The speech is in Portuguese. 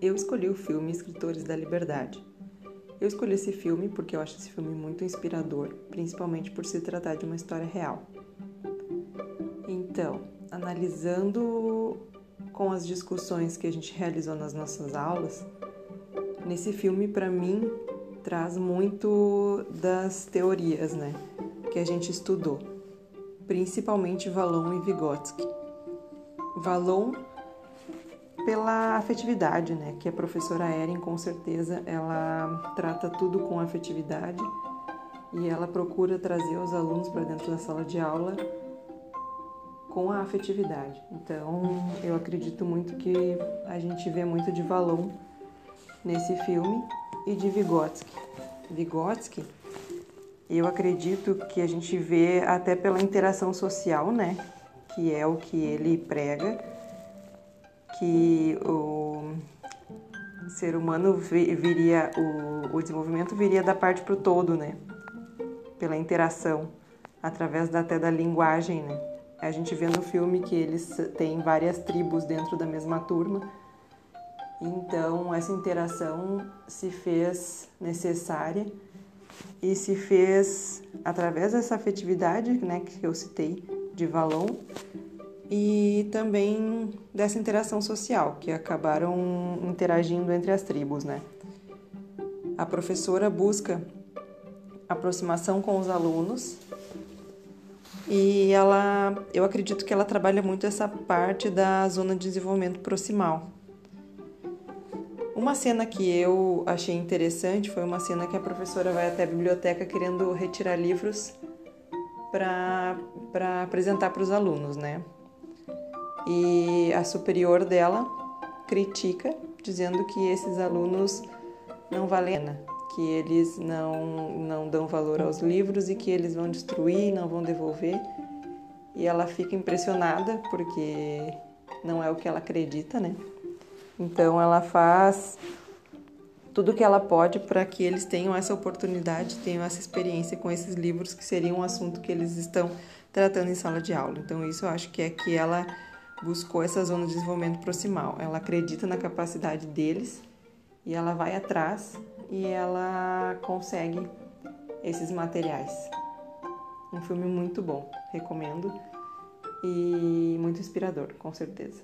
eu escolhi o filme Escritores da Liberdade. Eu escolhi esse filme porque eu acho esse filme muito inspirador, principalmente por se tratar de uma história real. Então, analisando com as discussões que a gente realizou nas nossas aulas, nesse filme, para mim, traz muito das teorias, né, que a gente estudou, principalmente Valon e Vygotsky. Valon pela afetividade, né? Que a professora Erin, com certeza, ela trata tudo com afetividade e ela procura trazer os alunos para dentro da sala de aula com a afetividade. Então, eu acredito muito que a gente vê muito de Valon nesse filme e de Vygotsky. Vygotsky, eu acredito que a gente vê até pela interação social, né? Que é o que ele prega que o ser humano viria, o, o desenvolvimento viria da parte para o todo, né? Pela interação, através da, até da linguagem, né? A gente vê no filme que eles têm várias tribos dentro da mesma turma, então essa interação se fez necessária e se fez através dessa afetividade, né, que eu citei, de Valon, e também dessa interação social, que acabaram interagindo entre as tribos, né? A professora busca aproximação com os alunos e ela, eu acredito que ela trabalha muito essa parte da zona de desenvolvimento proximal. Uma cena que eu achei interessante foi uma cena que a professora vai até a biblioteca querendo retirar livros para apresentar para os alunos, né? E a superior dela critica, dizendo que esses alunos não valem a pena, que eles não, não dão valor aos livros e que eles vão destruir, não vão devolver. E ela fica impressionada porque não é o que ela acredita, né? Então ela faz tudo o que ela pode para que eles tenham essa oportunidade, tenham essa experiência com esses livros que seriam um assunto que eles estão tratando em sala de aula. Então isso eu acho que é que ela buscou essa zona de desenvolvimento proximal. Ela acredita na capacidade deles e ela vai atrás e ela consegue esses materiais. Um filme muito bom, recomendo e muito inspirador, com certeza.